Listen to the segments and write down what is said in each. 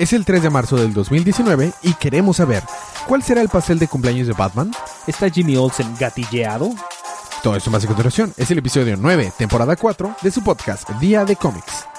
Es el 3 de marzo del 2019 y queremos saber cuál será el pastel de cumpleaños de Batman. ¿Está Jimmy Olsen gatilleado? Todo esto más a continuación es el episodio 9, temporada 4 de su podcast Día de Cómics.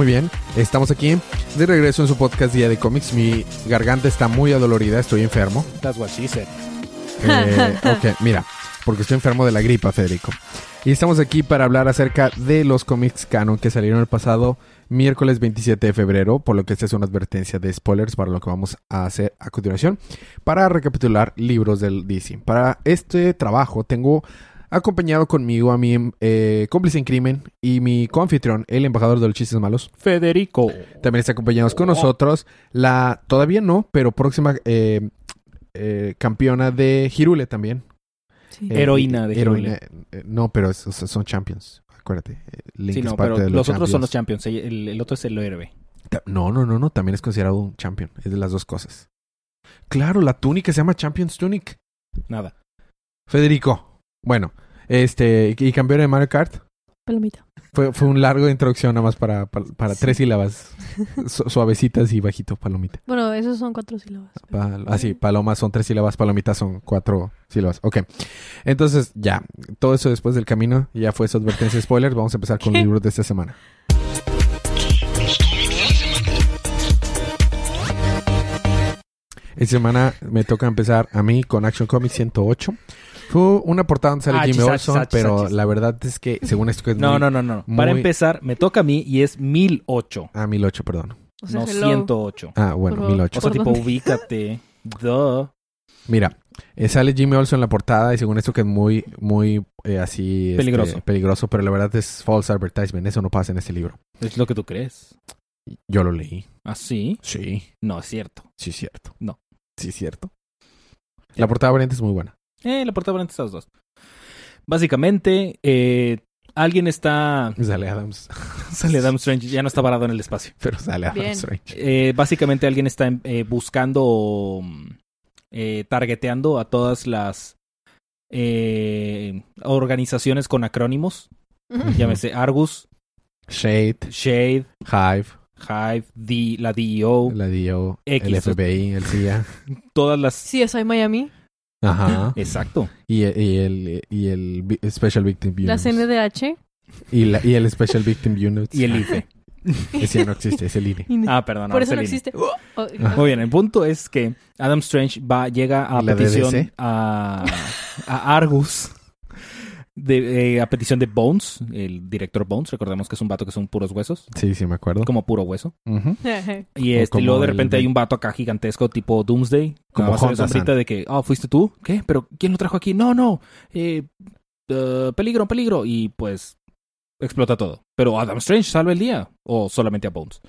Muy bien, estamos aquí de regreso en su podcast Día de Cómics. Mi garganta está muy adolorida, estoy enfermo. That's what she said. Eh, ok, mira, porque estoy enfermo de la gripa, Federico. Y estamos aquí para hablar acerca de los cómics canon que salieron el pasado miércoles 27 de febrero, por lo que esta es una advertencia de spoilers para lo que vamos a hacer a continuación, para recapitular libros del DC. Para este trabajo tengo acompañado conmigo a mi eh, cómplice en crimen y mi coanfitrión, el embajador de los chistes malos. Federico. También está acompañados con nosotros la, todavía no, pero próxima eh, eh, campeona de Hirule también. Sí. Eh, Heroína de heroína, eh, no, pero es- son champions, acuérdate. Link Sí, es no, parte pero de los, otros son los champions. El, el otro es el héroe. No, no, no, no, también es considerado un champion, es de las dos cosas. Claro, la túnica se llama Champions Tunic. Nada. Federico, bueno, este, y cambió de Mario Kart. Palomita. Fue, fue un largo de introducción nada más para, para, para Sí. tres sílabas. Su- suavecitas y bajito, palomita. Bueno, esos son cuatro sílabas. Pal- ah, sí, palomas son tres sílabas, palomitas son cuatro sílabas. Ok. Entonces, ya, todo eso después del camino, ya fue su advertencia de spoilers. Vamos a empezar con los libros de esta semana. Esta semana me toca empezar a mí con Action Comics 108. Fue una portada donde sale Achis, Jimmy Olsen, pero achis. la verdad es que, según esto que es No, muy- no, no, no. Para muy- empezar, me toca a mí y es 1008. Ah, 1008, perdón. O sea, no hello. 108. Ah, bueno, Por favor. 1008. O sea, ¿Por tipo, dónde? ubícate. Duh. Mira, eh, sale Jimmy Olsen en la portada y según esto que es muy, muy eh, así... este, Peligroso. peligroso, pero la verdad es false advertisement. Eso no pasa en este libro. Es lo que tú crees. Yo lo leí. ¿Ah, sí? Sí, No, es cierto. sí, cierto. No. Sí, cierto. La portada variante es muy buena. Eh, la portada entre estas dos. Básicamente, eh, alguien está... Sale Adams. Sale Adam Strange, ya no está varado en el espacio. Pero sale Adams Bien. Strange. Eh, básicamente alguien está eh, buscando, eh, targeteando a todas las eh, organizaciones con acrónimos. Llámese Argus, Shade, Shade, Hive, Hive, D- la DEO, la DO, el X. FBI, el CIA. todas las... Sí, es Miami. Ajá. Exacto. Y, y el, y el Special Victim Unit. La CNDH. Y, la, y el Special Victim Unit. Y el IFE. Ese ya no existe, es el INE. Ah, perdón. Por eso es no INE. existe. Oh, Ajá. Muy bien, el punto es que Adam Strange va, llega a ¿Y la petición a, a Argus, de, eh, a petición de Bones, el director Bones, recordemos que es un vato que son puros huesos, Sí, sí, me acuerdo. como puro hueso. Y este, y luego de repente hay un vato acá gigantesco tipo Doomsday, Como sombrita de que, oh, ¿fuiste tú? ¿Qué? ¿Pero quién lo trajo aquí? No, no, eh, eh, peligro, peligro. Y pues explota todo. Pero Adam Strange salva el día, o solamente a Bones.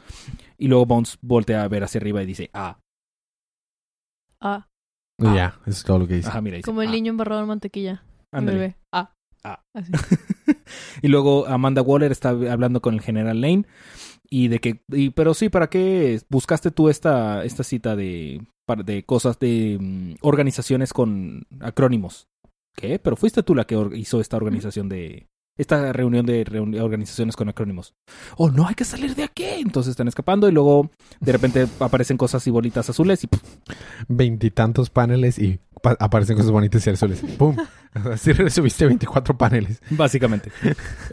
Y luego Bones voltea a ver hacia arriba y dice, ah, Ah, Ah. Ya, eso es todo lo que dice. ajá, mira. dice, como el "Ah". niño embarrado en mantequilla. Un Ándale. Ah. Así. y luego Amanda Waller está hablando con el general Lane y de que, y, pero sí, ¿para qué buscaste tú esta, esta cita de, de cosas de mm, organizaciones con acrónimos? ¿Qué? Pero fuiste tú la que hizo esta organización de, esta reunión de reuni- organizaciones con acrónimos. Oh, no, hay que salir de aquí. Entonces están escapando y luego de repente aparecen cosas y bolitas azules y. Veintitantos paneles y aparecen cosas bonitas y azules. ¡Pum! Así resumiste 24 paneles. básicamente.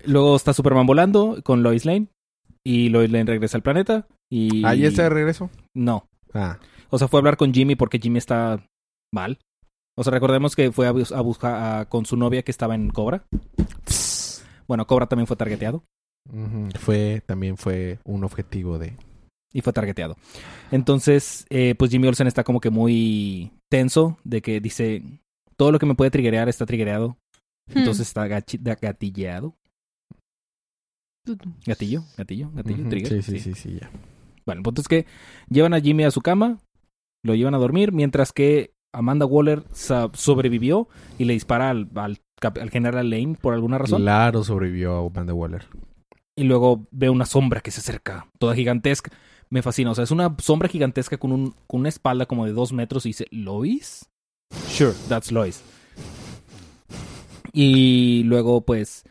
luego está Superman volando con Lois Lane y Lois Lane regresa al planeta y... ¿Ahí está de regreso? No. Ah, O sea, fue a hablar con Jimmy porque Jimmy está mal. O sea, recordemos que fue a, bus- a buscar con su novia que estaba en Cobra. Bueno, Cobra también fue targeteado. fue, también fue un objetivo de... Y fue targeteado. Entonces, eh, pues Jimmy Olsen está como que muy tenso de que dice, todo lo que me puede triggerear está triggereado. Hmm. Entonces está gatilleado. Gatillo, gatillo, gatillo, Ujú, trigger. Sí, sí, sí, sí, ya. Bueno, el punto es que llevan a Jimmy a su cama, lo llevan a dormir, mientras que Amanda Waller sobrevivió y le dispara al, al al general Lane por alguna razón. Claro, sobrevivió a Amanda Waller. Y luego ve una sombra que se acerca, toda gigantesca. Me fascina. O sea, es una sombra gigantesca con, un, con una espalda como de dos metros y dice, ¿Lois? Sure, that's Lois. Y luego, pues,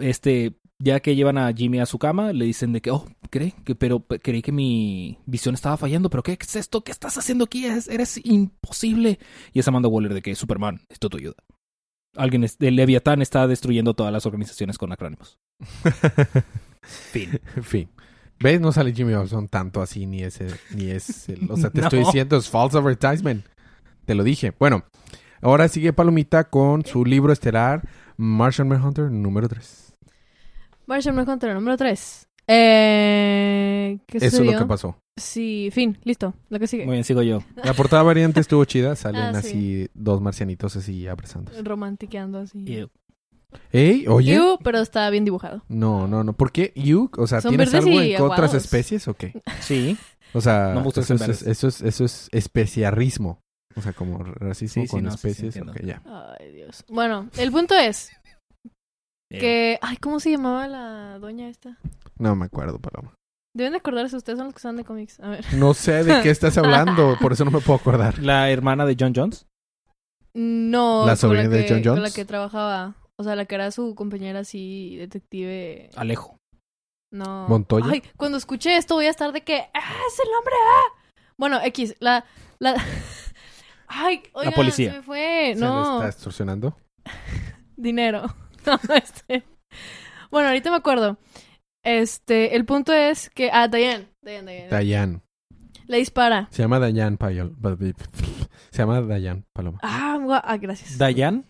este, ya que llevan a Jimmy a su cama, le dicen de que, oh, creí que, pero pe- creí que mi visión estaba fallando, pero ¿qué es esto? ¿Qué estás haciendo aquí? Es- eres imposible. Y es Amanda Waller de que, Superman, esto te ayuda. Alguien, es- el Leviatán está destruyendo todas las organizaciones con acrónimos. Fin. Fin. ¿Ves? No sale Jimmy Olsen tanto así, ni ese, ni es el- O sea, te No. estoy diciendo, es false advertisement. Te lo dije. Bueno, ahora sigue Palomita con su libro estelar, Martian Manhunter número 3. Martian Manhunter número 3. Eh, ¿Qué Eso es sucedió? lo que pasó. Sí, fin, listo. Lo que sigue. Muy bien, sigo yo. La portada variante estuvo chida. Salen Ah, así dos marcianitos así abrazándose. Romantiqueando así. ¡Ey! Oye. Ew, pero está bien dibujado. No, no, no. ¿Por qué? ¿You? O sea, Son ¿tienes verdes algo y en otras aguados. especies o qué? Sí. O sea, No me gustan eso, es, eso, es, eso es especiarrismo. O sea, como racismo Sí, sí, con no, sí, sí, especies. entiendo. ok, ya. Ay, Dios. Bueno, el punto es Eh, que... Ay, ¿cómo se llamaba la doña esta? No me acuerdo, Paloma. Deben de acordarse, ustedes son los que saben de cómics. A ver. No sé de qué estás hablando, por eso no me puedo acordar. La hermana de John Jones. No, ¿La con sobrina de que- John Con la Jones? que trabajaba. O sea, la que era su compañera así, detective. Alejo. No. ¿Montoya? Ay, cuando escuche esto voy a estar de que. ¡Ah, es el nombre! ¡Ah! Bueno, X, la. la... Ay, oigan, policía. Se me fue. ¿Se No. le está extorsionando? Dinero. No, este. Bueno, ahorita me acuerdo. Este, el punto es que. Ah, Diane. Dayan. Le dispara. Se llama Dayan Payol. Se llama Dayan Paloma. Ah, ah, gracias. ¿Dayan?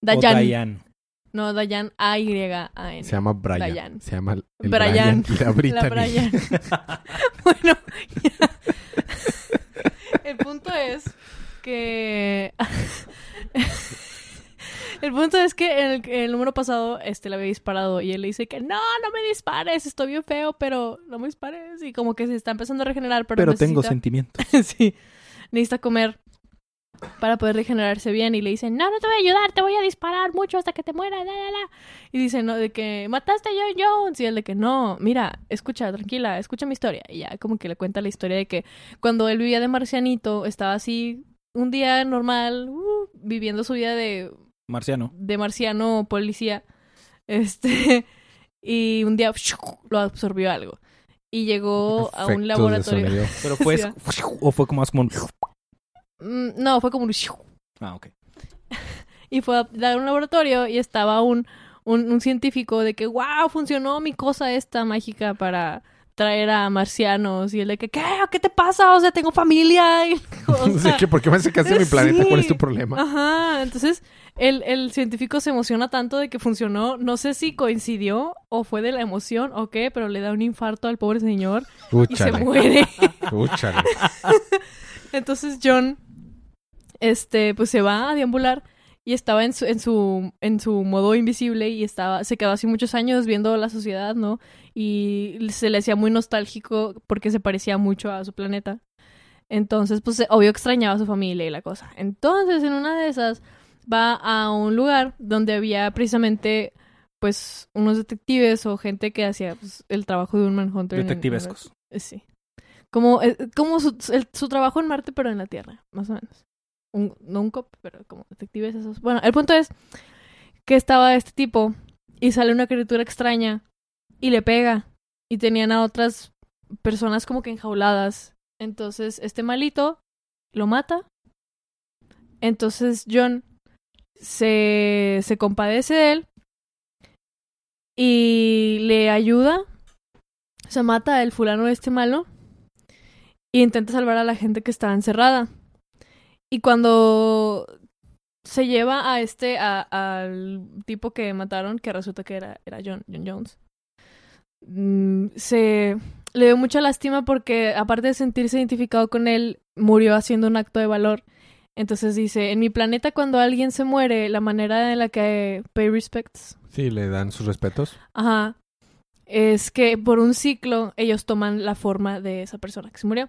Dayan. No, Dayan A-Y-A-N. Se llama Brian. Dayan. Se llama el Brian. Brian y la Brittany. La Brian. bueno, ya. el punto es que el punto es que en el, el número pasado este le había disparado y él le dice que no, no me dispares, estoy bien feo, pero no me dispares y como que se está empezando a regenerar, pero, Pero tengo sentimientos. sí, necesita comer para poder regenerarse bien y le dicen, no, no te voy a ayudar, te voy a disparar mucho hasta que te mueras, la, la, la. Y dice, no, de que mataste a John Jones. Y él de que no, mira, escucha, tranquila, escucha mi historia. Y ya como que le cuenta la historia de que cuando él vivía de marcianito, estaba así un día normal, uh, viviendo su vida de, Marciano. de marciano policía. Este, y un día lo absorbió algo. Y llegó a un laboratorio. Pero fue... Sí. o fue como más como un... Mm, No, fue como un Ah, ok. y fue a dar un laboratorio y estaba un, un, un científico de que, wow, funcionó mi cosa esta mágica para traer a marcianos y él de que, ¿qué? ¿Qué te pasa? O sea, tengo familia. Y, o sea, ¿Por qué me sacaste de mi planeta? ¿Cuál es tu problema? Ajá, entonces el, el científico se emociona tanto de que funcionó, no sé si coincidió o fue de la emoción o qué, pero le da un infarto al pobre señor y se Úchale. muere. Úchale. Entonces John, este, pues se va a deambular y estaba en su, en su, en su modo invisible y estaba, se quedó así muchos años viendo la sociedad, ¿no? Y se le hacía muy nostálgico porque se parecía mucho a su planeta. Entonces, pues obvio extrañaba a su familia y la cosa. Entonces, en una de esas, va a un lugar donde había precisamente, pues, unos detectives o gente que hacía pues, el trabajo de un manhunter. en- en- Detectivescos. eh, Sí. Como, eh, como su, el- su trabajo en Marte, pero en la Tierra, más o menos. No un cop, pero como detectives esos. Bueno, el punto es que estaba este tipo y sale una criatura extraña y le pega. Y tenían a otras personas como que enjauladas. Entonces, este malito lo mata. Entonces, John se, se compadece de él y le ayuda. Se mata el fulano este malo y intenta salvar a la gente que estaba encerrada. Y cuando se lleva a este, a- al tipo que mataron, que resulta que era, era John, John Jones, mm, se le dio mucha lástima porque aparte de sentirse identificado con él, murió haciendo un acto de valor. Entonces dice, en mi planeta cuando alguien se muere, la manera en la que pay respects Sí, le dan sus respetos. Ajá. Es que por un ciclo ellos toman la forma de esa persona que se murió.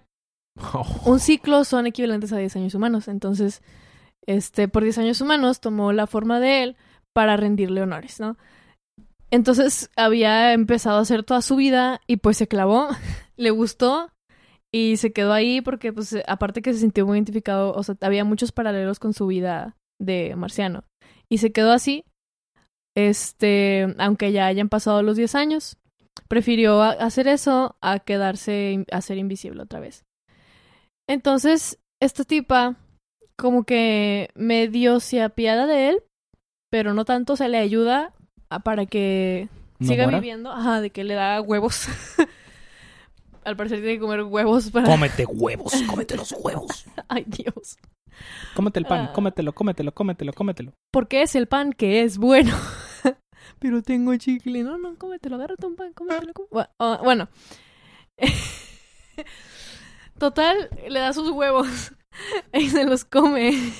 Un ciclo son equivalentes a 10 años humanos. Entonces, este, por 10 años humanos tomó la forma de él para rendirle honores, ¿no? Entonces había empezado a hacer toda su vida y pues se clavó, le gustó y se quedó ahí porque pues aparte que se sintió muy identificado, o sea, había muchos paralelos con su vida de marciano. Y se quedó así, este, aunque ya hayan pasado los 10 años, prefirió hacer eso a quedarse, a ser invisible otra vez. Entonces, esta tipa como que medio se apiada de él, pero no tanto se le ayuda a- para que ¿No siga muera? viviendo, ajá, de que le da huevos. Al parecer tiene que comer huevos para... Cómete huevos, cómete los huevos. Ay, Dios. Cómete el pan, Ah. cómetelo, cómetelo, cómetelo, cómetelo. Porque es el pan que es bueno. Pero tengo chicle. No, no, cómetelo, agárrate un pan, cómetelo. có- Bu- ah, Bueno. Total, le da sus huevos y se los come.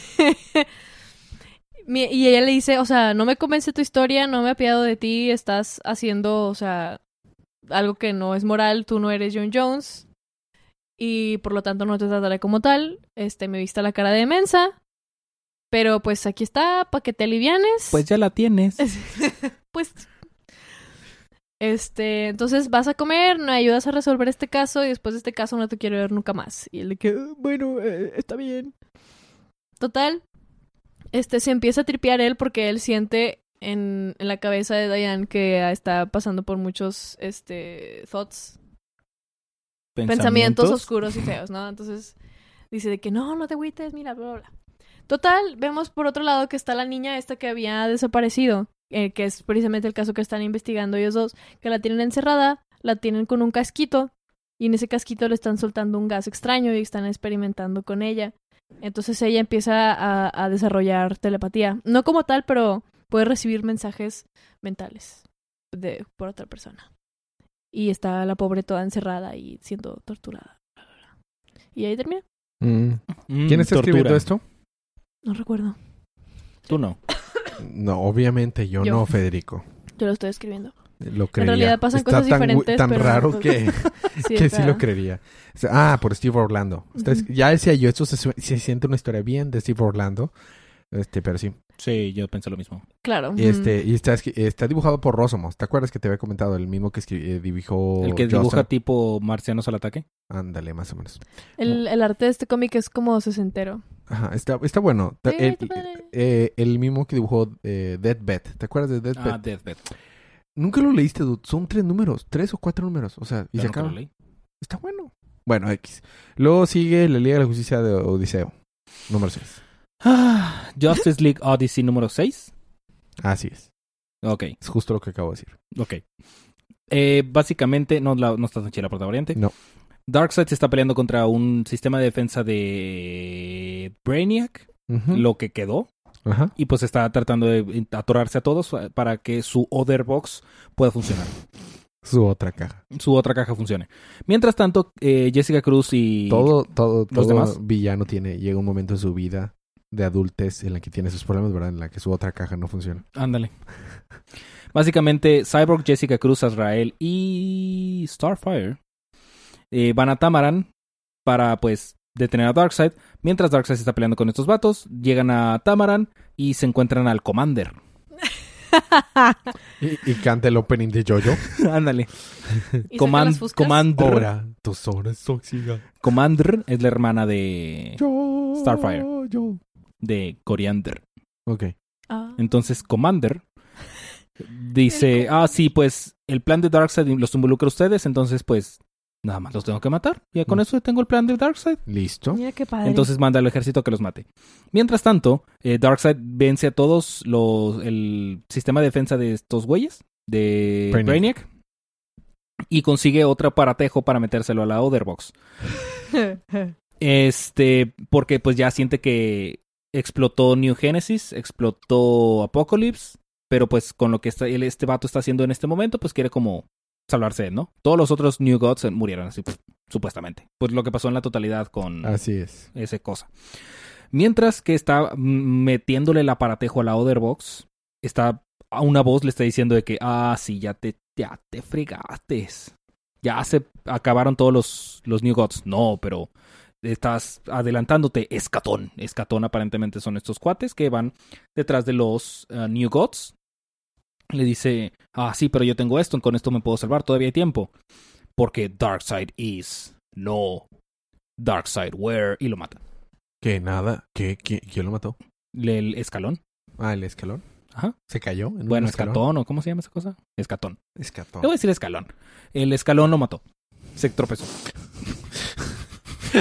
Y ella le dice, o sea, no me convence tu historia, no me apiado de ti, estás haciendo, o sea, algo que no es moral, tú no eres John Jones. Y por lo tanto no te trataré como tal. Este, me viste la cara de mensa. Pero pues aquí está, para que te alivianes. Pues ya la tienes. pues. Este, entonces vas a comer, me ayudas a resolver este caso y después de este caso no te quiero ver nunca más. Y él de que, "Ah, bueno, eh, está bien. Total, este se empieza a tripear él porque él siente en, en la cabeza de Diane que está pasando por muchos, este, thoughts, pensamientos oscuros y feos, ¿no? Entonces dice de que no, no te agüites, mira, bla, bla, bla. Total, vemos por otro lado que está la niña esta que había desaparecido, eh, que es precisamente el caso que están investigando ellos dos, que la tienen encerrada, la tienen con un casquito y en ese casquito le están soltando un gas extraño y están experimentando con ella. Entonces ella empieza a, a desarrollar telepatía, no como tal, pero puede recibir mensajes mentales de por otra persona. Y está la pobre toda encerrada y siendo torturada. Y ahí termina. Mm. Mm, ¿Quién está escribiendo esto? No recuerdo. Tú no. No, obviamente yo, Yo. no, Federico. Yo lo estoy escribiendo. Lo creería. realidad pasan Está cosas tan, diferentes, tan pero- raro que, Sí, que sí lo creería. O sea, Ah, por Steve Orlando. Está. Ya decía yo, esto se, se siente una historia bien de Steve Orlando. Este, pero sí. Sí, yo pensé lo mismo. Claro. Y este, y está, está dibujado por Rosomos. ¿Te acuerdas que te había comentado? El mismo que eh, dibujó. El que Johnson? dibuja tipo marcianos al ataque. Ándale, más o menos. el, el arte de este cómic es como sesentero. Ajá, está, está bueno. Sí, el, está padre. eh, el mismo que dibujó eh, Deathbed. ¿Te acuerdas de Deathbed? Ah, Deathbed. Nunca lo leíste, dude. Son tres números. Tres o cuatro números. O sea, y Yo se nunca lo acaba. leí. Está bueno. Bueno, X. Luego sigue la Liga de la Justicia de Odiseo. Número 6. Ah, Justice League Odyssey número 6. Así es. Ok, Es justo lo que acabo de decir. ok. Eh, básicamente, no, la- no está tan chida la portada variante. No. Darkseid se está peleando contra un sistema de defensa de Brainiac, lo que quedó. Ajá. Y pues está tratando de atorarse a todos para que su Other Box pueda funcionar. Su otra caja. Su otra caja funcione. Mientras tanto, eh, Jessica Cruz y... Todo, todo, ¿Los todo demás? villano tiene, llega un momento en su vida de adultez en la que tiene sus problemas, ¿verdad? En la que su otra caja no funciona. Ándale. Básicamente, Cyborg, Jessica Cruz, Azrael y Starfire eh, van a Tamaran para, pues, detener a Darkseid. Mientras Darkseid se está peleando con estos vatos, llegan a Tamaran y se encuentran al Commander. Y, y canta el opening de Jojo. Ándale. ¿Y saca Command-? Commander. Ahora, tu zona es tóxica. Commander es la hermana de, Yo, Starfire. Yo. de Coriander. Ok. Ah. Entonces, Commander dice, El ah, sí, pues el plan de Darkseid los involucra a ustedes, entonces pues nada más los tengo que matar. Ya con Mm. eso tengo el plan de Darkseid. Listo. Mira qué padre. Entonces manda al ejército que los mate. Mientras tanto, eh, Darkseid vence a todos los el sistema de defensa de estos güeyes de Brainiac. Brainiac. y consigue otro aparatejo para metérselo a la Otherbox. Este, porque pues ya siente que explotó New Genesis, explotó Apocalypse, pero pues con lo que está, este vato está haciendo en este momento, pues quiere como salvarse, ¿no? Todos los otros New Gods eh, murieron así, pues, supuestamente. Pues lo que pasó en la totalidad con Así es. esa cosa. Mientras que está metiéndole el aparatejo a la Otherbox, está a una voz le está diciendo de que, ah, sí, ya te, ya te fregaste. Ya se acabaron todos los, los New Gods. No, pero estás adelantándote, Escatón. Escatón aparentemente son estos cuates que van detrás de los uh, New Gods. Le dice, ah, sí, pero yo tengo esto, con esto me puedo salvar, todavía hay tiempo. Porque Darkseid is, no, Darkseid where, y lo matan. Que nada. ¿Qué, qué, quién lo mató? El escalón. Ah, el escalón. Ajá. ¿Se cayó? en Bueno, escalón? escatón, o ¿cómo se llama esa cosa? Escatón. Escatón. Le voy a decir escalón. El escalón lo mató. Se tropezó.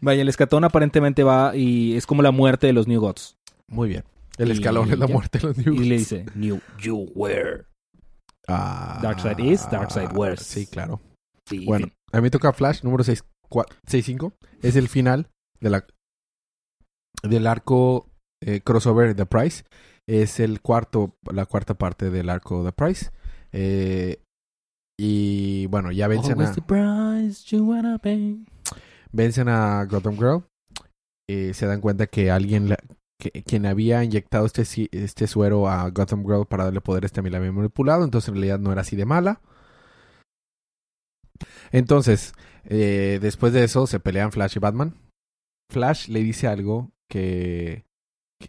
Vaya, el escatón aparentemente va y es como la muerte de los New Gods. Muy bien. El Y escalón es la muerte de los New Y le dice, New, you were. Ah, Darkseid is, Darkseid was. Sí, claro. Sí, Bueno, a mí me toca Flash número 6, 65. Es el final de la, del arco eh, crossover The Price. Es el cuarto, la cuarta parte del arco The Price. Eh, y bueno, ya vencen Always a, the price you wanna pay. vencen a Gotham Girl. Eh, se dan cuenta que alguien, la- quien había inyectado este, este suero a Gotham Girl para darle poderes también la había manipulado. Entonces en realidad no era así de mala. Entonces, eh, después de eso se pelean Flash y Batman. Flash le dice algo que,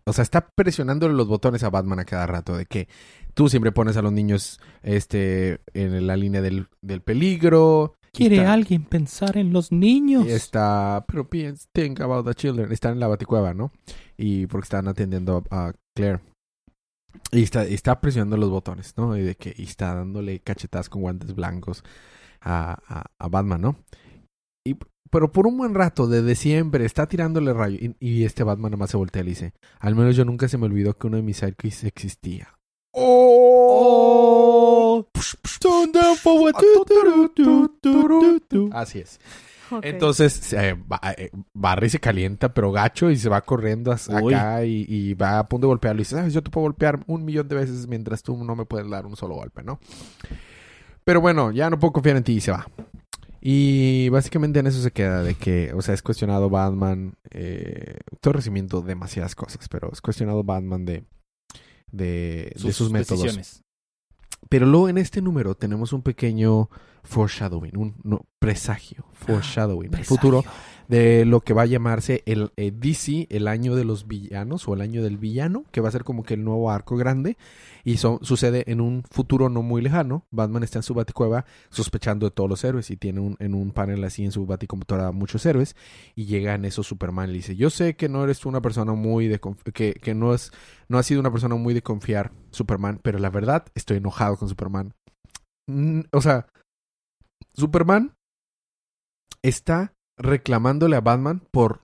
O sea, está presionándole los botones a Batman a cada rato de que tú siempre pones a los niños este, en la línea del peligro. ¿Quiere Está- alguien pensar en los niños? está, pero piensa, think about the children. Están en la baticueva, ¿no? Y porque están atendiendo a Claire. Y está, presionando los botones, ¿no? Y de que y está dándole cachetas con guantes blancos a, a, a Batman, ¿no? Y, pero por un buen rato, desde siempre, está tirándole rayo. Y, y este Batman nada más se voltea y le dice: Al menos yo nunca se me olvidó que uno de mis sidekicks existía. Así es. Entonces, eh, eh, Barry se calienta, pero gacho, y se va corriendo hasta acá y, y va a punto de golpearlo. Y dice, sabes, yo te puedo golpear un millón de veces mientras tú no me puedes dar un solo golpe, ¿no? Pero bueno, ya no puedo confiar en ti y se va. Y básicamente en eso se queda, de que, o sea, es cuestionado Batman. Eh, estoy recibiendo demasiadas cosas, pero es cuestionado Batman de, de, de sus métodos. Pero luego en este número tenemos un pequeño foreshadowing, un no, presagio, foreshadowing, el futuro de lo que va a llamarse el eh, DC, el año de los villanos o el año del villano, que va a ser como que el nuevo arco grande y son, sucede en un futuro no muy lejano. Batman está en su baticueva sospechando de todos los héroes y tiene un, en un panel así en su baticomputadora muchos héroes y llega en eso Superman y dice, yo sé que no eres una persona muy de que, que no es no has sido una persona muy de confiar Superman, pero la verdad estoy enojado con Superman. Mm, o sea, Superman está reclamándole a Batman por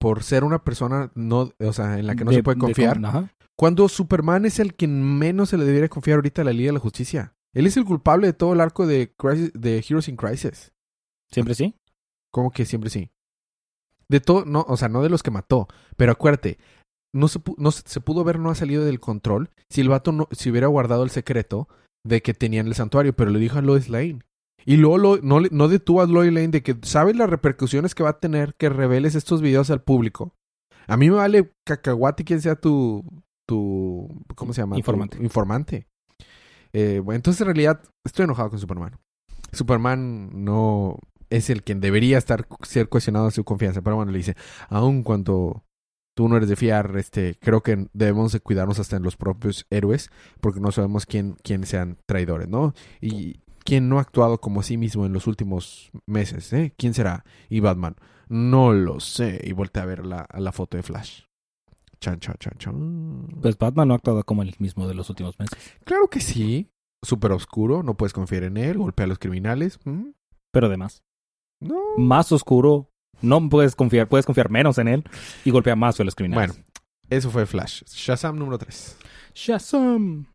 por ser una persona no, o sea, en la que no De- se puede de confiar. con-. Cuando Superman es el que menos se le debería confiar ahorita a la Liga de la Justicia. Él es el culpable de todo el arco de, Crisis- de Heroes in Crisis. ¿Siempre sí? Como que siempre sí. De todo, no, o sea, no de los que mató. Pero acuérdate, no se, no se, se pudo ver, no ha salido del control. Si el vato no, si hubiera guardado el secreto de que tenían el santuario, pero le dijo a Lois Lane. Y luego lo- no, no detuvo a Lois Lane de que sabes las repercusiones que va a tener que reveles estos videos al público. A mí me vale cacahuate quien sea tu, tu, ¿cómo se llama? Tu Informante. informante. Eh, bueno, entonces en realidad estoy enojado con Superman. Superman no es el quien debería estar ser cuestionado en su confianza. Pero bueno, le dice, aun cuando tú no eres de fiar, este, creo que debemos de cuidarnos hasta en los propios héroes, porque no sabemos quién, quién sean traidores, ¿no? Y quién no ha actuado como sí mismo en los últimos meses, ¿eh? ¿Quién será? Y Batman, no lo sé. Y voltea a ver la, a la foto de Flash. Chan, chan, chan, chan. Pues Batman no ha actuado como el mismo de los últimos meses. Claro que sí. Súper oscuro, no puedes confiar en él, golpea a los criminales. ¿Mm? Pero además, No. más oscuro, no puedes confiar, puedes confiar menos en él y golpea más a los criminales. Bueno, eso fue Flash. Shazam número 3. Shazam.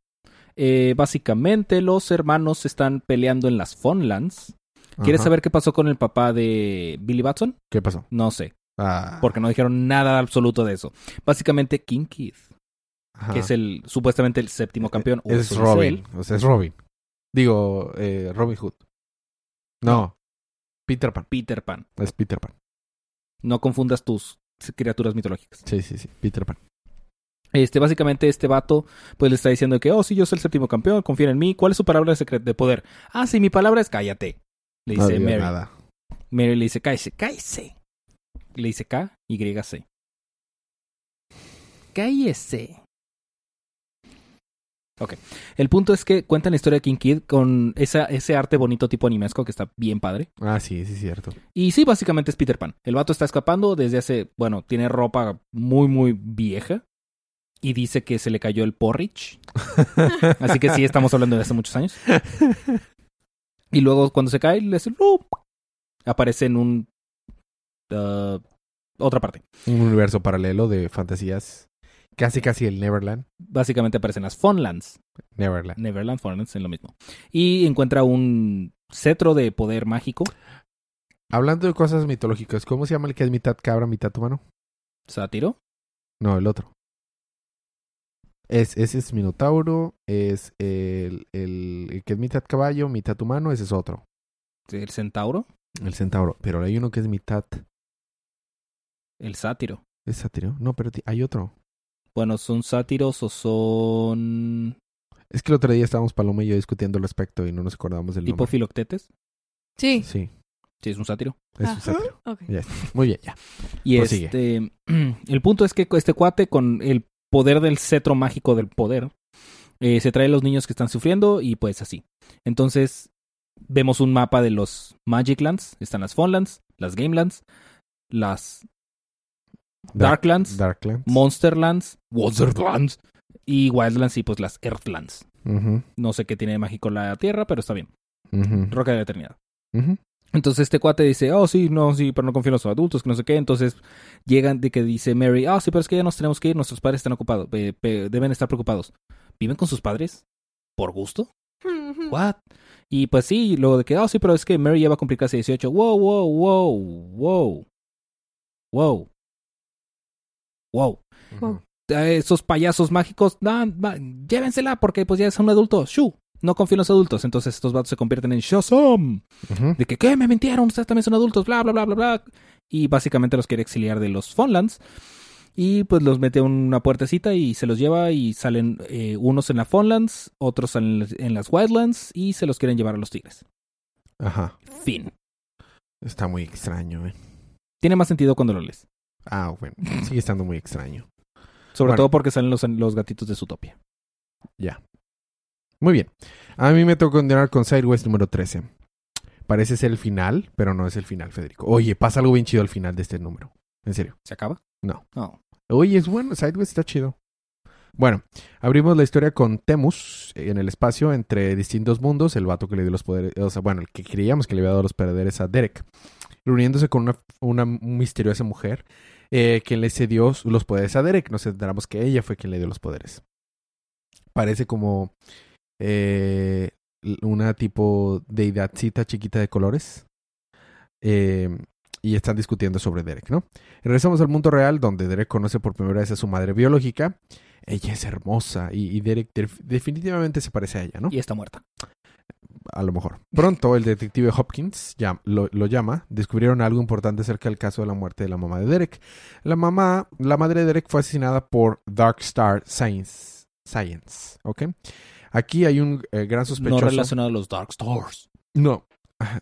Eh, básicamente, los hermanos están peleando en las Funlands. ¿Quieres saber qué pasó con el papá de Billy Batson? qué pasó? No sé, Ah, porque no dijeron nada absoluto de eso. Básicamente, King Keith, ajá. que es el supuestamente el séptimo campeón. o Es dice Robin. O sea, es Robin. Digo, eh, Robin Hood. No. Peter Pan. Peter Pan. Es Peter Pan. No confundas tus criaturas mitológicas. Sí, sí, sí. Peter Pan. Este, básicamente, este vato, pues le está diciendo que, oh, sí, yo soy el séptimo campeón, confía en mí. ¿Cuál es su palabra de poder? Ah, sí, mi palabra es cállate. Le No dice digas Mary. nada. Mary le dice, cállese, cállese. Le dice K, Y, C. Cállese. Ok. El punto es que cuentan la historia de King Kid con esa, ese arte bonito tipo animesco que está bien padre. Ah, sí, sí, es cierto. Y sí, básicamente es Peter Pan. El vato está escapando desde hace, bueno, tiene ropa muy, muy vieja. Y dice que se le cayó el porridge. Así que sí, estamos hablando de hace muchos años. Y luego cuando se cae, le hace... Aparece en un... uh, otra parte. Un universo paralelo de fantasías. Casi, casi el Neverland. Básicamente aparecen las Funlands. Neverland. Neverland, Funlands, es lo mismo. Y encuentra un cetro de poder mágico. Hablando de cosas mitológicas, ¿cómo se llama el que es mitad cabra, mitad humano? Sátiro. No, el otro. Es, ese es Minotauro, es el, el, el que es mitad caballo, mitad humano, ese es otro. El centauro. El centauro. Pero hay uno que es mitad. El sátiro. ¿Es sátiro? No, pero hay otro. Bueno, ¿son sátiros o son Es que el otro día estábamos Paloma y yo discutiendo al respecto y no nos acordábamos del tipo nombre. filoctetes? Sí. Sí, Sí, es un sátiro. es Ajá. un sátiro. Ok. Ya está. Muy bien, ya. Y Prosigue. este, el punto es que este cuate con el poder del cetro mágico del poder eh, se trae a los niños que están sufriendo y pues así. Entonces vemos un mapa de los Magic Lands, están las Funlands, las Gamelands, las Darklands, Darklands. Monsterlands, Wonderlands y Wildlands y pues las Earthlands. Ujú, No sé qué tiene de mágico la Tierra, pero está bien. Roca de la Eternidad. Entonces este cuate dice, oh sí, no, sí, pero no confío en los adultos, que no sé qué. Entonces llegan de que dice Mary, ah, sí, pero es que ya nos tenemos que ir, nuestros padres están ocupados, eh, pe- deben estar preocupados. ¿Viven con sus padres? ¿Por gusto? ¿What? Y pues sí, luego de que, oh sí, pero es que Mary ya va a cumplir casi 18. Wow, wow, wow, wow. Wow. Wow. Wow. Esos payasos mágicos, no, va, llévensela porque pues ya son adultos. Shu. No confío en los adultos. Entonces estos vatos se convierten en Shazam. De que, ¿qué? Me mintieron, ustedes también son adultos, bla, bla, bla, bla, bla. Y básicamente los quiere exiliar de los Funlands. Y pues los mete a una puertecita y se los lleva y salen eh, unos en la Funlands, otros en, en las Wildlands y se los quieren llevar a los tigres. Ajá. Fin. Está muy extraño, eh. Tiene más sentido cuando lo lees. Ah, bueno. Sigue estando muy extraño. Sobre Bueno. todo porque salen los, los gatitos de Zootopia. Ya. Muy bien. A mí me tocó continuar con Sideways número 13. Parece ser el final, pero no es el final, Federico. Oye, pasa algo bien chido al final de este número. En serio. ¿Se acaba? No. No. Oye, es bueno, Sideways está chido. Bueno, abrimos la historia con Temus en el espacio entre distintos mundos, el vato que le dio los poderes, o sea, bueno, el que creíamos que le había dado los poderes a Derek, reuniéndose con una, una misteriosa mujer eh, quien le cedió los poderes a Derek. Nos enteramos que ella fue quien le dio los poderes. Parece como eh, una tipo deidadcita chiquita de colores. Eh, y están discutiendo sobre Derek, ¿no? Regresamos al mundo real donde Derek conoce por primera vez a su madre biológica. Ella es hermosa y, y Derek def- definitivamente se parece a ella, ¿no? Y está muerta. A lo mejor. Pronto el detective Hopkins ya, lo, lo llama. Descubrieron algo importante acerca del caso de la muerte de la mamá de Derek. La mamá, la madre de Derek fue asesinada por Dark Star Science. Science, ¿ok? Aquí hay un eh, gran No sospechoso. relacionado a los Dark Stars. No,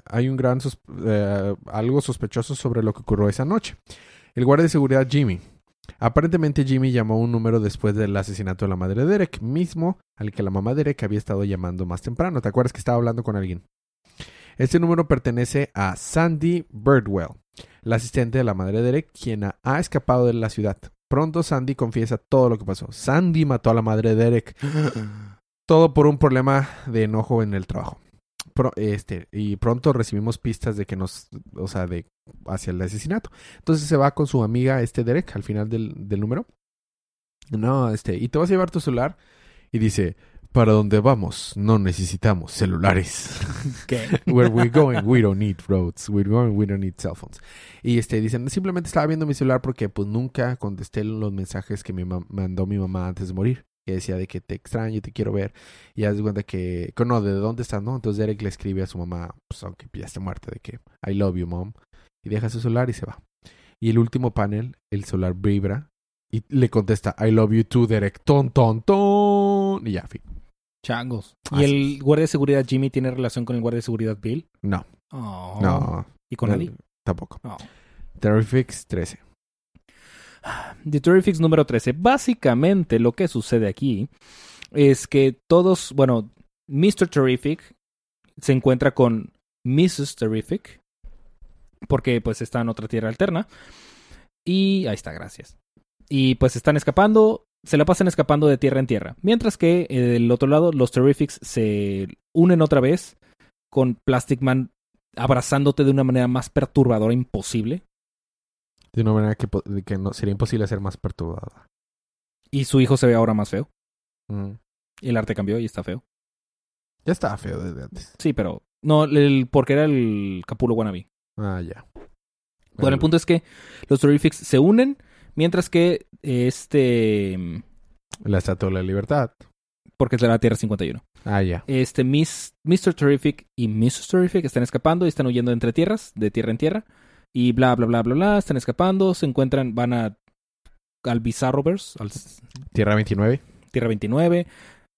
hay un gran sos- eh, algo sospechoso sobre lo que ocurrió esa noche. El guardia de seguridad Jimmy. Aparentemente Jimmy llamó un número después del asesinato de la madre de Derek, mismo al que la mamá de Derek había estado llamando más temprano. ¿Te acuerdas que estaba hablando con alguien? Este número pertenece a Sandy Birdwell, la asistente de la madre de Derek, quien ha, ha escapado de la ciudad. Pronto Sandy confiesa todo lo que pasó. Sandy mató a la madre de Derek. Todo por un problema de enojo en el trabajo. Pro- este, y pronto recibimos pistas de que nos, o sea, de hacia el asesinato. Entonces se va con su amiga, este Derek, al final del, del número. No, este, y te vas a llevar tu celular. Y dice, para donde vamos, no necesitamos celulares. ¿Qué? Where we're going, we don't need roads. We're going, we don't need cell phones. Y este, dicen, simplemente estaba viendo mi celular porque pues nunca contesté los mensajes que me ma- mandó mi mamá antes de morir. Que decía de que te extraño, te quiero ver. Y haz de cuenta que, no, de dónde estás, ¿no? Entonces Derek le escribe a su mamá, pues aunque ya esté muerta, de que I love you, mom. Y deja su celular y se va. Y el último panel, el celular vibra. Y le contesta, I love you too, Derek. Ton, ton, ton. Y ya, fin. Changos. ¿Y Así el guardia de seguridad Jimmy tiene relación con el guardia de seguridad Bill? No. Oh. No. ¿Y con no, Ali? Tampoco. Oh. Terrifics 13. The Terrifics número 13. Básicamente lo que sucede aquí es que todos, bueno, Mr. Terrific se encuentra con Mrs. Terrific porque pues está en otra tierra alterna y ahí está, gracias. Y pues están escapando, se la pasan escapando de tierra en tierra, mientras que eh, del otro lado los Terrifics se unen otra vez con Plastic Man abrazándote de una manera más perturbadora imposible De una manera que, que no, sería imposible ser más perturbada. y su hijo se ve ahora más feo. Mm. El arte cambió y está feo. Ya estaba feo desde antes. Sí, pero no, el, porque era el Capulo Wannabe. Ah, ya. Bueno, el punto es que los Terrifics se unen, mientras que este... La Estatua de la Libertad. Porque es la Tierra 51. Ah, ya. Este Miss, Mr. Terrific y Mrs. Terrific están escapando y están huyendo entre tierras, de tierra en tierra. Y bla, bla, bla, bla, bla. Están escapando, se encuentran, van a al Bizarroverse, al Tierra 29. Tierra 29,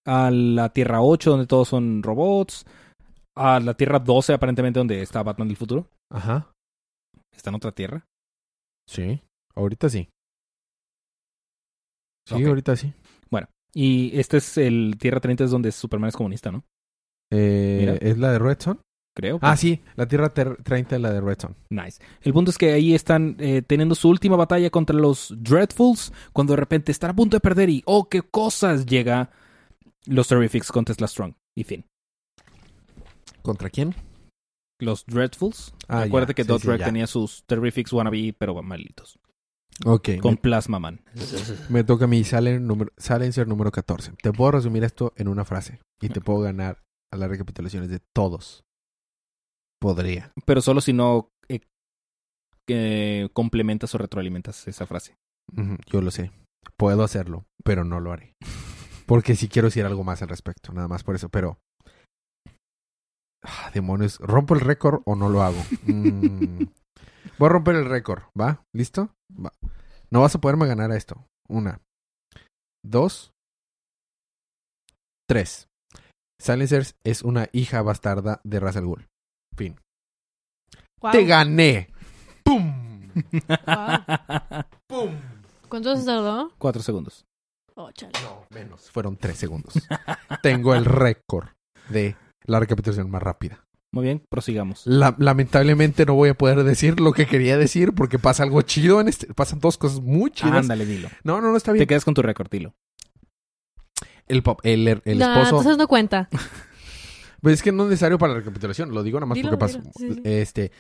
a la Tierra 8, donde todos son robots, a la Tierra 12, aparentemente, donde está Batman del futuro. Ajá. Está en otra Tierra. Sí. Ahorita sí. Sí, ahorita sí. Y este es el Tierra 30, es donde Superman es comunista, ¿no? Eh, Mira. ¿Es la de Redson? Creo. Ah, sí. La Tierra ter- 30 es la de Redson. Nice. El punto es que ahí están eh, teniendo su última batalla contra los Dreadfuls, cuando de repente están a punto de perder y, oh, qué cosas, llega los Terrifics con Tesla Strong. Y fin. ¿Contra quién? Los Dreadfuls. Ah, Acuérdate ya. que Sí, Dot sí, tenía sus Terrifics wannabe, pero malitos. Ok. Con Me, Plasma Man. me toca a mí. Número, Silencer número 14. Te puedo resumir esto en una frase. Y te puedo ganar a las recapitulaciones de todos. Podría. Pero solo si no eh, eh, complementas o retroalimentas esa frase. Yo lo sé. Puedo hacerlo, pero no lo haré. Porque si quiero decir algo más al respecto, nada más por eso, pero... Ah, demonios, ¿rompo el récord o no lo hago? Mm. Voy a romper el récord, ¿va? ¿Listo? Va. No vas a poderme ganar a esto. Una. Dos. Tres. Silencers es una hija bastarda de Ra's al Ghul. Fin. Wow. ¡Te gané! ¡Pum! ¡Pum! ¿Cuánto se tardó? Cuatro segundos. Oh, chale. No, menos. Fueron tres segundos. Tengo el récord de la recapitulación más rápida. Muy bien, prosigamos. La- lamentablemente no voy a poder decir lo que quería decir porque pasa algo chido en este. Pasan dos cosas muy chidas. Ándale, dilo. No, no, no está Te bien. quedas con tu récord, dilo. El, pap- el, el, el Nah, esposo. entonces no cuenta. Pues es que no es necesario para la recapitulación. Lo digo nada más Dilo, porque. Sí, sí. Este.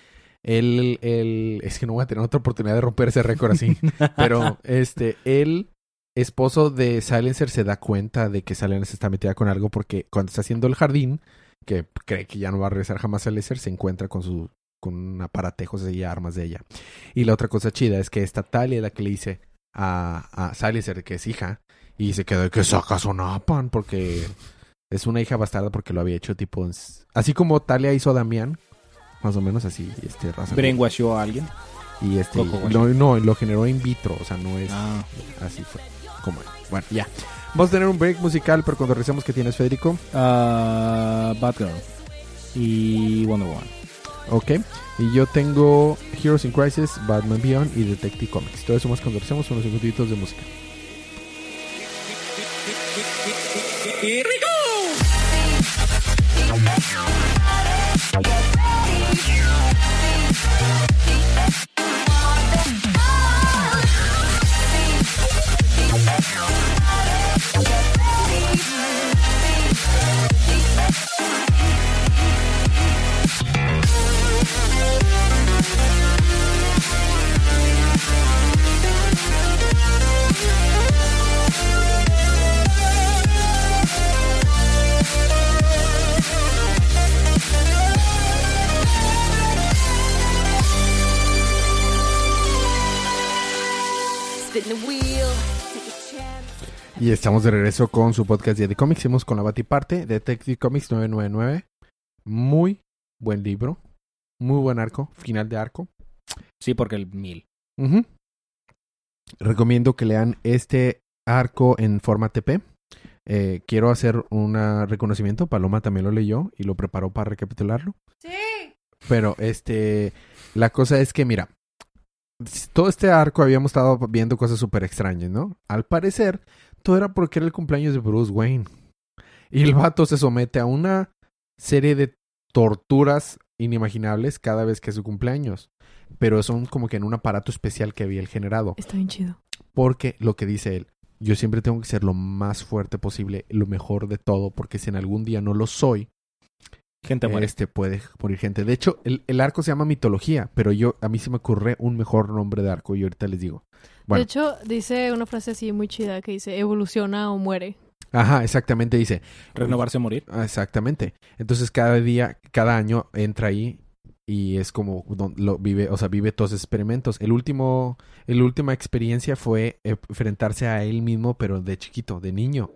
El, el. Es que no voy a tener otra oportunidad de romper ese récord así. Pero, este, el esposo de Silencer se da cuenta de que Silencer está metida con algo porque cuando está haciendo el jardín, que cree que ya no va a regresar jamás a Silencer, se encuentra con su con un aparatejos y armas de ella. Y la otra cosa chida es que esta Talia es la que le dice a, a Silencer que es hija y se quedó de que sacas una pan porque es una hija bastarda porque lo había hecho tipo en- así como Talia hizo a Damián, más o menos así, este raza. Brainwashó a alguien. Y este Wash. no, no, lo generó in vitro, o sea, no es Ah. así fue. Como bueno, ya. Vamos a tener un break musical, pero cuando regresemos, ¿qué tienes, Federico? Ah, Batgirl. Y Wonder Woman. Ok. Y yo tengo Heroes in Crisis, Batman Beyond y Detective Comics. Todo eso más cuando regresemos, unos minutitos de música. Get ready. Estamos de regreso con su podcast Día de Comics. Hicimos con la Batiparte, Detective Comics 999. Muy buen libro. Muy buen arco. Final de arco. Sí, porque el mil. Ujú. Recomiendo que lean este arco en forma TP. Eh, quiero hacer un reconocimiento. Paloma también lo leyó y lo preparó para recapitularlo. Sí. Pero este, la cosa es que, mira, todo este arco habíamos estado viendo cosas súper extrañas, ¿no? Al parecer, todo era porque era el cumpleaños de Bruce Wayne. Y el vato se somete a una serie de torturas inimaginables cada vez que es su cumpleaños. Pero son como que en un aparato especial que había él generado. Está bien chido. Porque lo que dice él, yo siempre tengo que ser lo más fuerte posible, lo mejor de todo, porque si en algún día no lo soy, Gente muere. este puede morir gente. De hecho, el, el arco se llama mitología, pero yo a mí se me ocurre un mejor nombre de arco y ahorita les digo. Bueno. De hecho, dice una frase así muy chida que dice, evoluciona o muere. Ajá, exactamente dice. Renovarse o morir. Ah, Exactamente. Entonces cada día, cada año entra ahí y es como don- lo vive, o sea, vive todos esos experimentos. El último, la última experiencia fue enfrentarse a él mismo, pero de chiquito, de niño.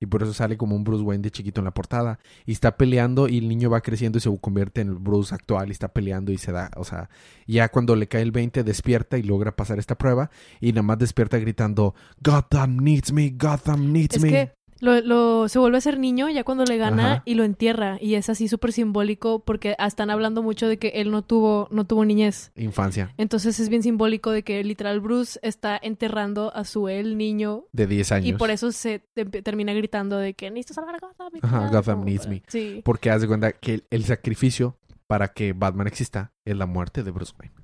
Y por eso sale como un Bruce Wayne de chiquito en la portada. Y está peleando y el niño va creciendo y se convierte en el Bruce actual y está peleando y se da, o sea, ya cuando le cae el 20 despierta y logra pasar esta prueba y nada más despierta gritando, Gotham needs me, Gotham needs Es me. que lo, lo- se vuelve a ser niño ya cuando le gana Ajá. y lo entierra. Y es así súper simbólico porque están hablando mucho de que él no tuvo, no tuvo niñez. Infancia Entonces es bien simbólico de que literal Bruce está enterrando a su él niño de 10 años. y por eso se te- termina gritando de que necesito salvar a Gotham. Ajá, cuidado". Gotham needs me. Sí. Porque haz de cuenta que el, el sacrificio para que Batman exista es la muerte de Bruce Wayne.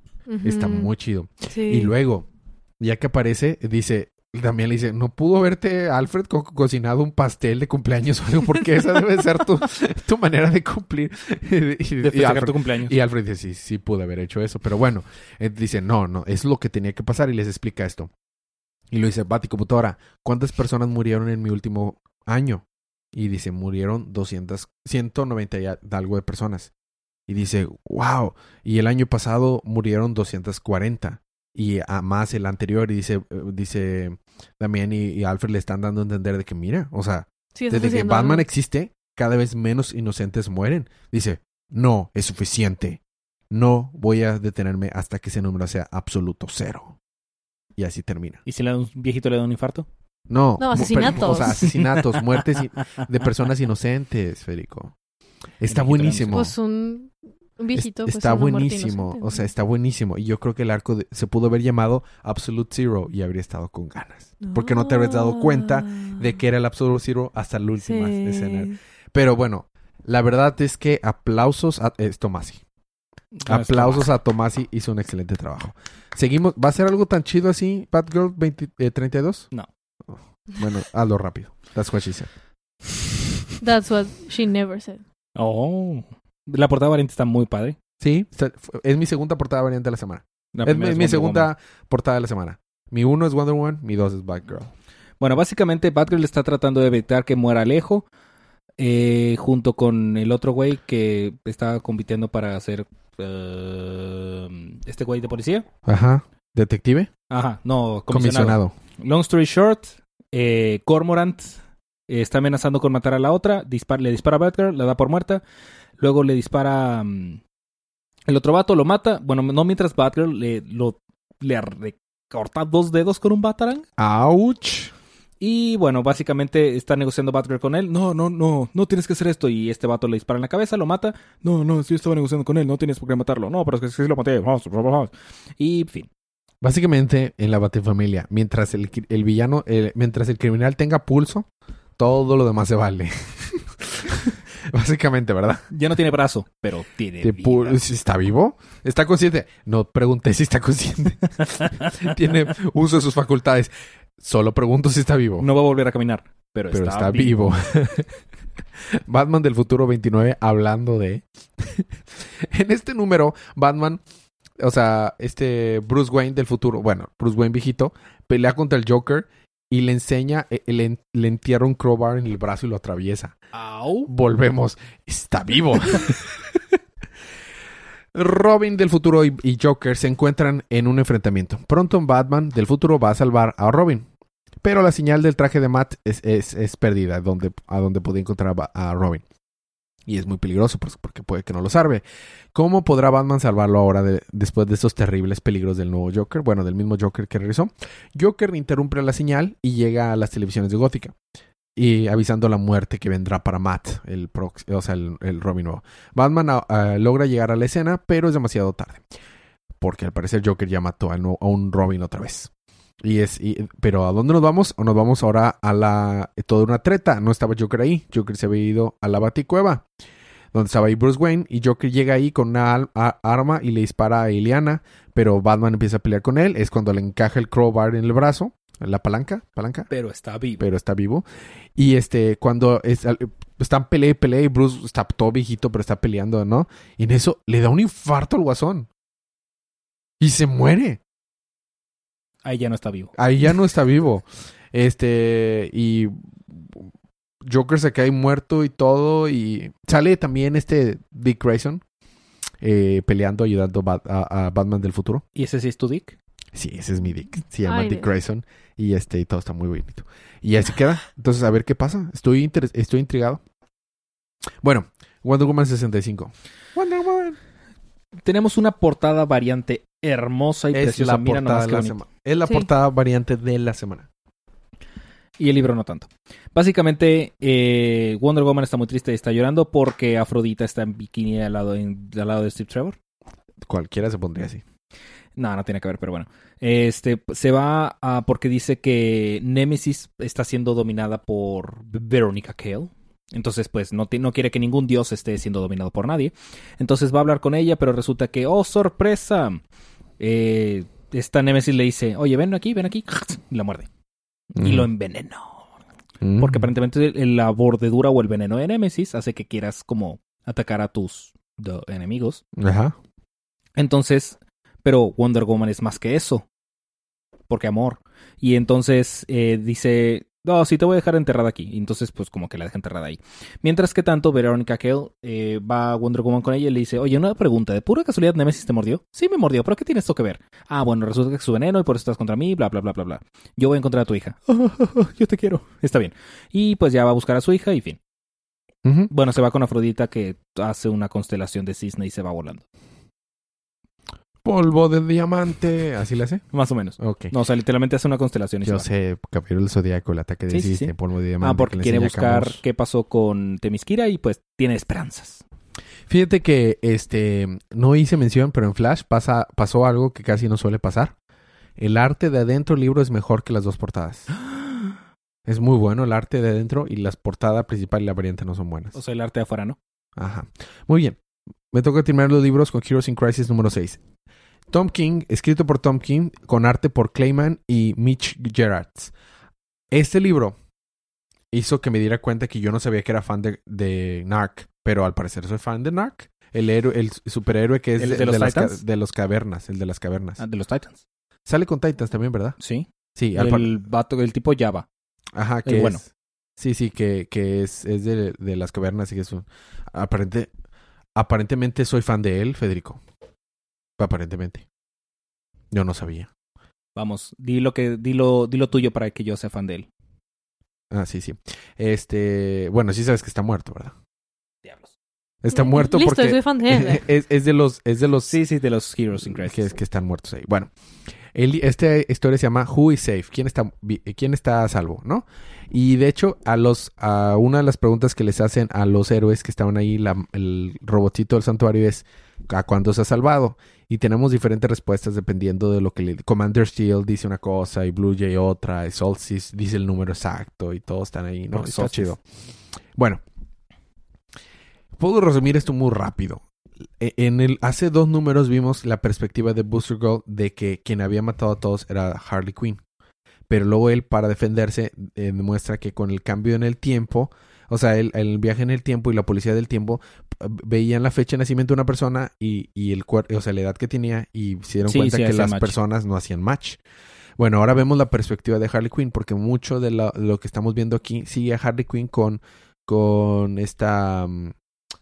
Está muy chido. Sí. Y luego, ya que aparece, dice, también le dice, no pudo verte Alfred co- cocinado un pastel de cumpleaños o algo, porque esa debe ser tu, tu manera de cumplir. y, De y Alfred, tu cumpleaños. y Alfred dice, sí, sí pude haber hecho eso. Pero bueno, eh, dice, no, no, es lo que tenía que pasar y les explica esto. Y lo dice, Bati computadora, ¿cuántas personas murieron en mi último año? Y dice, murieron 200, 190 y algo de personas. Y dice, wow, y el año pasado murieron 240. Y a más el anterior, y dice, dice Damián y, y Alfred le están dando a entender de que, mira, o sea, Sí, desde que Batman algo. existe, cada vez menos inocentes mueren. Dice, no, es suficiente. No voy a detenerme hasta que ese número sea absoluto cero. Y así termina. ¿Y si le da un viejito le da un infarto? No, No, asesinatos. pero- o sea, asesinatos, muertes de personas inocentes, Federico. Está buenísimo. Pues un, un viejito. Es- pues, está buenísimo. inocente, O sea, está buenísimo. Y yo creo que el arco de- se pudo haber llamado Absolute Zero y habría estado con ganas. Porque no te habrías dado cuenta de que era el Absolute Zero hasta la última Sí. escena. Pero bueno, la verdad es que aplausos a es Tomasi. Aplausos a Tomasi, hizo un excelente trabajo. Seguimos, ¿va a ser algo tan chido así, Batgirl 20, eh, 32? No. Oh, Bueno, hazlo rápido. That's what she said. That's what she never said. Oh. La portada variante está muy padre. Sí, es mi segunda portada variante de la semana. La Es mi, segunda Woman. portada de la semana. Mi uno es Wonder Woman, mi dos es Batgirl. Bueno, básicamente Batgirl está tratando de evitar que muera Alejo. eh, junto con el otro güey que está compitiendo para ser eh, este güey de policía. Ajá. Detective. Ajá, no, comisionado. Comisionado. Long story short, eh, Cormorant eh, está amenazando con matar a la otra, dispara, le dispara a Batgirl, la da por muerta, luego le dispara mm, el otro vato, lo mata, bueno, no mientras Batgirl le, lo, le recorta dos dedos con un batarang. Ouch. Y bueno, básicamente está negociando Batgirl con él. No, no, no, no tienes que hacer esto. Y este vato le dispara en la cabeza, lo mata. No, no, sí estaba negociando con él, no tienes por qué matarlo. No, pero es que sí lo maté. Y fin. Básicamente, en la Batifamilia, mientras el, el villano, eh, mientras el criminal tenga pulso, todo lo demás se vale. Básicamente, ¿verdad? Ya no tiene brazo, pero tiene vida. ¿Está vivo? ¿Está consciente? No pregunté si está consciente. Tiene uso de sus facultades. Solo pregunto si está vivo. No va a volver a caminar, pero, pero está, está, vivo. vivo. Batman del futuro 29 hablando de... en este número, Batman, o sea, este Bruce Wayne del futuro, bueno, Bruce Wayne viejito, pelea contra el Joker y le enseña, eh, le, le entierra un crowbar en el brazo y lo atraviesa. Au. Volvemos. Está vivo. Robin del futuro y, y Joker se encuentran en un enfrentamiento. Pronto Batman del futuro va a salvar a Robin. Pero la señal del traje de Matt es, es, es perdida donde, a donde puede encontrar a Robin. Y es muy peligroso porque puede que no lo salve. ¿Cómo podrá Batman salvarlo ahora de- después de estos terribles peligros del nuevo Joker? Bueno, del mismo Joker que regresó. Joker interrumpe la señal y llega a las televisiones de Gótica. y avisando la muerte que vendrá para Matt, el o sea, el, Robin nuevo. Batman ah, ah, logra llegar a la escena, pero es demasiado tarde. Porque al parecer Joker ya mató a, a un Robin otra vez. Y es, y- pero ¿a dónde nos vamos? O nos vamos ahora a la toda una treta. No estaba Joker ahí. Joker se había ido a la Baticueva. Donde estaba ahí Bruce Wayne. Y Joker llega ahí con una arma y le dispara a Eliana. Pero Batman empieza a pelear con él. Es cuando le encaja el crowbar en el brazo. La palanca, palanca Pero está vivo. pero está vivo. Y este, cuando es- están pelea y pelea y Bruce está todo viejito, pero está peleando, ¿no? Y en eso le da un infarto al guasón. Y se muere. Ahí ya no está vivo. Ahí ya no está vivo. Este, y Joker se cae muerto y todo. Y sale también este Dick Grayson eh, peleando, ayudando a, a Batman del futuro. ¿Y ese sí es tu Dick? Sí, ese es mi Dick. Se llama Ay, Dick. Grayson. Y este, y todo está muy bonito. Y así queda. Entonces, a ver qué pasa. Estoy, interes- estoy intrigado. Bueno, Wonder Woman 65. Wonder Woman. Tenemos una portada variante hermosa y Es preciosa. la Mira portada nomás de la semana. Es la Sí. portada variante de la semana. Y el libro no tanto. Básicamente, eh, Wonder Woman está muy triste y está llorando porque Afrodita está en bikini al lado, en- al lado de Steve Trevor. Cualquiera se pondría así. No, no tiene que ver, pero bueno. Este se va a porque dice que Nemesis está siendo dominada por Veronica Cale. Entonces, pues no, no quiere que ningún dios esté siendo dominado por nadie. Entonces va a hablar con ella, pero resulta que, oh, sorpresa. Eh, esta Nemesis le dice, oye, ven aquí, ven aquí. Y la muerde. Y lo envenenó. Mm. Porque aparentemente la bordedura o el veneno de Nemesis hace que quieras como atacar a tus enemigos. Ajá. Entonces, pero Wonder Woman es más que eso. Porque amor. Y entonces eh, dice, no, sí te voy a dejar enterrada aquí. Y entonces, pues como que la deja enterrada ahí. Mientras que tanto, Veronica Cale eh, va a Wonder Woman con ella y le dice, oye, una pregunta, ¿de pura casualidad Nemesis te mordió? Sí me mordió, pero ¿qué tiene esto que ver? Ah, bueno, resulta que es su veneno y por eso estás contra mí, bla, bla, bla, bla, bla. Yo voy a encontrar a tu hija. Yo te quiero. Está bien. Y pues ya va a buscar a su hija y fin. Bueno, se va con Afrodita que hace una constelación de cisne y se va volando. Polvo de diamante. ¿Así le hace? Más o menos. Ok. No, o sea, literalmente hace una constelación y Yo se sé, Caballero del Zodíaco, el ataque de Sí, polvo de diamante. Ah, porque quiere buscar Camus. qué pasó con Temiskira y pues tiene esperanzas. Fíjate que este no hice mención, pero en Flash pasa, pasó algo que casi no suele pasar. El arte de adentro del libro es mejor que las dos portadas. Es muy bueno el arte de adentro y las portadas principal y la variante no son buenas. O sea, el arte de afuera, ¿no? Ajá. Muy bien. Me toca terminar los libros con Heroes in Crisis número 6. Tom King, escrito por Tom King, con arte por Clayman y Mitch Gerards. Este libro hizo que me diera cuenta que yo no sabía que era fan de, de Narc, pero al parecer soy fan de Narc. El héroe, el superhéroe que es ¿El de, de los las, ca- Titans? de los cavernas, el de las cavernas. Ah, de los Titans. Sale con Titans también, ¿verdad? Sí. Sí, al El vato, el tipo Java. Ajá, el que bueno. es- Sí, sí, que, que es, es de, de las cavernas y que es un... Aparente, aparentemente soy fan de él, Federico. Aparentemente. Yo no sabía. Vamos, di lo que, di lo, di lo tuyo para que yo sea fan de él. Ah, sí, sí. Este, bueno, sí sabes que está muerto, ¿verdad? Diablos. Está muerto Listo, porque soy fan de él. es, es de los, es de los Sí, sí, de los Heroes in Crisis. que, que están muertos ahí. Bueno, el- esta historia se llama Who is Safe? ¿Quién está, quién está a salvo? ¿No? Y de hecho, a los, a una de las preguntas que les hacen a los héroes que estaban ahí, la- el robotito del santuario es ¿a cuándo se ha salvado? Y tenemos diferentes respuestas dependiendo de lo que le... Commander Steel dice una cosa y Blue Jay otra, y Solstice dice el número exacto y todos están ahí, ¿no? Está Solstice. chido. Bueno, puedo resumir esto muy rápido. E- En el hace dos números vimos la perspectiva de Booster Gold de que quien había matado a todos era Harley Quinn. Pero luego él, para defenderse, eh, demuestra que con el cambio en el tiempo, o sea, el, el viaje en el tiempo y la policía del tiempo eh, veían la fecha de nacimiento de una persona y, y el o sea, la edad que tenía y se dieron Sí, cuenta sí, que las match. personas no hacían match. Bueno, ahora vemos la perspectiva de Harley Quinn porque mucho de lo, lo que estamos viendo aquí sigue a Harley Quinn con, con esta mm,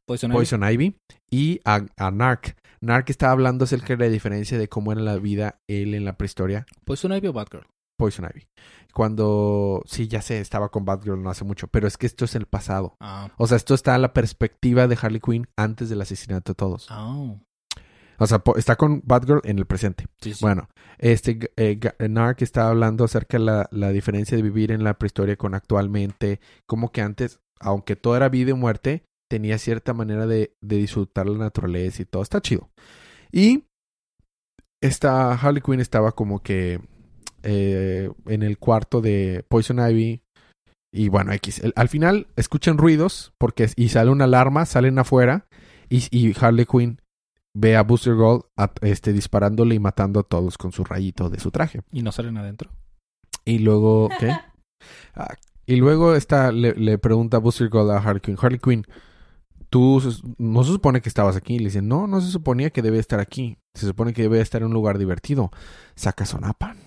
Poison Ivy. Poison Ivy y a, a Narc. Narc estaba hablando acerca de la diferencia de cómo era la vida él en la prehistoria. Poison Ivy o Batgirl. Poison Ivy. Cuando, sí, ya sé, estaba con Batgirl no hace mucho, pero es que esto es el pasado. Ah. O sea, esto está en la perspectiva de Harley Quinn antes del asesinato de todos. Ah. O sea, está con Batgirl en el presente. Sí, sí. Bueno, este eh, Narc está hablando acerca de la, la diferencia de vivir en la prehistoria con actualmente. Como que antes, aunque todo era vida y muerte, tenía cierta manera de, de disfrutar la naturaleza y todo. Está chido. Y esta Harley Quinn estaba como que eh, en el cuarto de Poison Ivy. Y bueno, X. El- al final escuchan ruidos porque y sale una alarma, salen afuera y, y Harley Quinn ve a Booster Gold a- este, disparándole y matando a todos con su rayito de su traje. Y no salen adentro. Y luego, ¿qué? Ah, y luego está, le, le pregunta Booster Gold a Harley Quinn, Harley Quinn, tú no se supone que estabas aquí. Le dice, no, no se suponía que debe estar aquí. Se supone que debe estar en un lugar divertido. Saca Sonapan.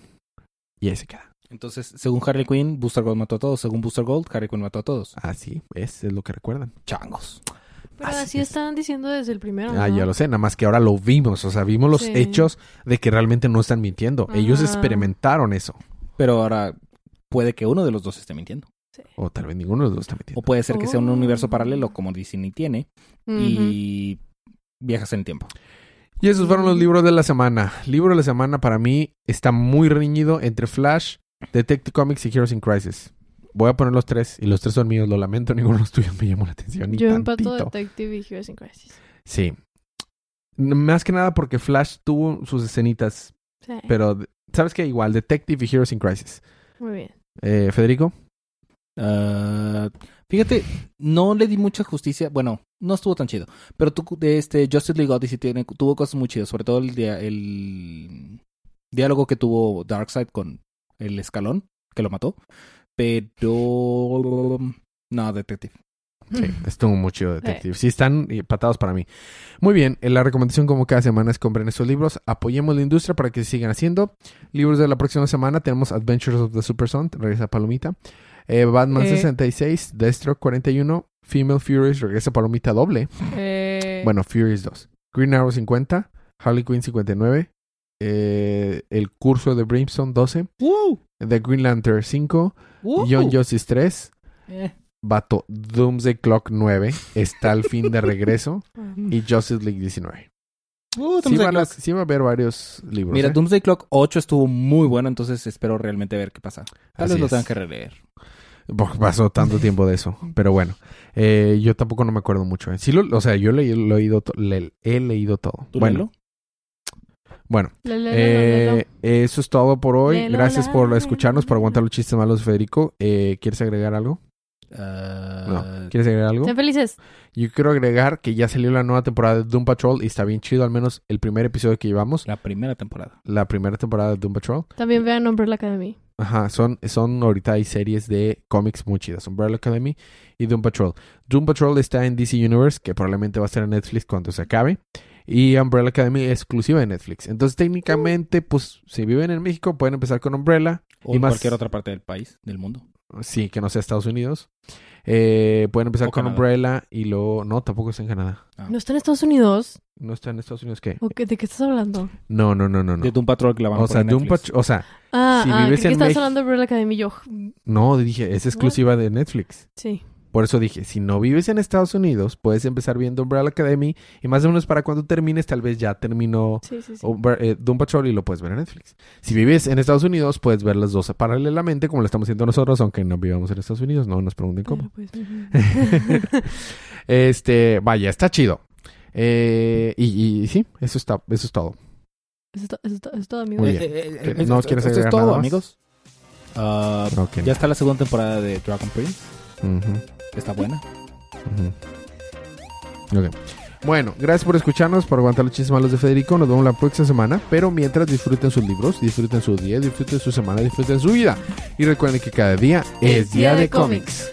Y ahí se queda. Entonces, según Harley Quinn, Booster Gold mató a todos. Según Booster Gold, Harley Quinn mató a todos. Así, es, es lo que recuerdan. Changos. Pero Así así es. estaban diciendo desde el primero. Ah, ¿no? ya lo sé, nada más que ahora lo vimos, o sea, vimos los Sí. hechos de que realmente no están mintiendo. Ellos experimentaron eso. Pero ahora puede que uno de los dos esté mintiendo. O tal vez ninguno de los dos está O mintiendo. puede ser que sea un Oh. universo paralelo, como Disney tiene, y viajas en el tiempo. Y esos fueron los libros de la semana. Libro de la semana para mí está muy reñido entre Flash, Detective Comics y Heroes in Crisis. Voy a poner los tres y los tres son míos. Lo lamento, ninguno de los tuyos me llamó la atención. Ni Yo empato tantito. Detective y Heroes in Crisis. Sí. Más que nada porque Flash tuvo sus escenitas, Sí. pero ¿sabes qué? Igual, Detective y Heroes in Crisis. Muy bien. Eh, Federico. Ah, fíjate, no le di mucha justicia. Bueno, no estuvo tan chido. Pero tú, de este Justice League Odyssey tiene, tuvo cosas muy chidas. Sobre todo el, dia- el diálogo que tuvo Darkseid con el escalón, que lo mató. Pero... No, Detective. Sí, estuvo muy chido Detective. Sí, están patados para mí. Muy bien, eh, la recomendación como cada semana es compren estos libros. Apoyemos la industria para que se sigan haciendo. Libros de la próxima semana tenemos Adventures of the Super Son, regresa Palomita. Eh, Batman Eh. 66, Deathstroke 41, Female Furies, regresa Palomita doble. Eh, Bueno, Furies 2. Green Arrow 50, Harley Quinn 59, eh, El Curso de Brimstone 12, ¡Wow! The Green Lantern 5, Young Justice 3, Eh, Doomsday Clock 9 está al fin de regreso mm. y Justice League 19. uh, Sí, van a- sí va a haber varios libros. Mira, ¿eh? Doomsday Clock 8 estuvo muy bueno, entonces espero realmente ver qué pasa. Tal vez lo tengan que releer. Porque pasó tanto tiempo de eso. Pero bueno, eh, yo tampoco no me acuerdo mucho. ¿eh? Sí, lo, o sea, yo le, lo he, leído to- le- he leído todo. ¿Tú Bueno, bueno Le- le- le- eh, le- le- eso es todo por hoy. Gracias por escucharnos, por aguantar los chistes malos, Federico. Eh, ¿Quieres agregar algo? Ah, No. ¿Quieres agregar algo? Sean felices. Yo quiero agregar que ya salió la nueva temporada de Doom Patrol y está bien chido, al menos el primer episodio que llevamos, La primera temporada. la primera temporada de Doom Patrol. También vean Umbrella Academy. Ajá, son, son ahorita hay series de cómics muy chidas. Umbrella Academy y Doom Patrol. Doom Patrol está en DC Universe, que probablemente va a estar en Netflix cuando se acabe. Y Umbrella Academy es exclusiva de Netflix. Entonces, técnicamente, pues, si viven en México, pueden empezar con Umbrella. O Y en más- cualquier otra parte del país, del mundo. Sí, que no sea Estados Unidos. Eh, pueden empezar O con Canadá. Umbrella y luego... No, tampoco está en Canadá. Ah. ¿No está en Estados Unidos? ¿No está en Estados Unidos qué? ¿O qué- ¿De qué estás hablando? No, no, no, no. no. De Doom Patrol que la van a O sea, Doom Netflix. Patrol... O sea, Ah, Si ah vives que en estabas Mex- hablando de Umbrella Academy. Yo, no, dije, es exclusiva de Netflix. sí. Por eso dije, si no vives en Estados Unidos, puedes empezar viendo Umbrella Academy y más o menos para cuando termines, tal vez ya terminó Sí, sí, sí. Umbre- eh, Doom Patrol y lo puedes ver en Netflix. Si vives en Estados Unidos, puedes ver las dos paralelamente, como lo estamos haciendo nosotros, aunque no vivamos en Estados Unidos, no nos pregunten cómo. Pues, este, vaya, está chido. Eh, y, y sí, eso está, eso es todo. Eso es to- eso es to- eso es todo, amigos. Eh, eh, eh, ¿Qué- eh, no esto- quieres esto es agregar todo, amigos. Ah, ya está la segunda temporada de Dragon Prince. Que Está buena. Bueno, gracias por escucharnos, por aguantar los chistes malos de Federico. Nos vemos la próxima semana. Pero mientras disfruten sus libros, disfruten su día, disfruten su semana, disfruten su vida. Y recuerden que cada día es día de cómics.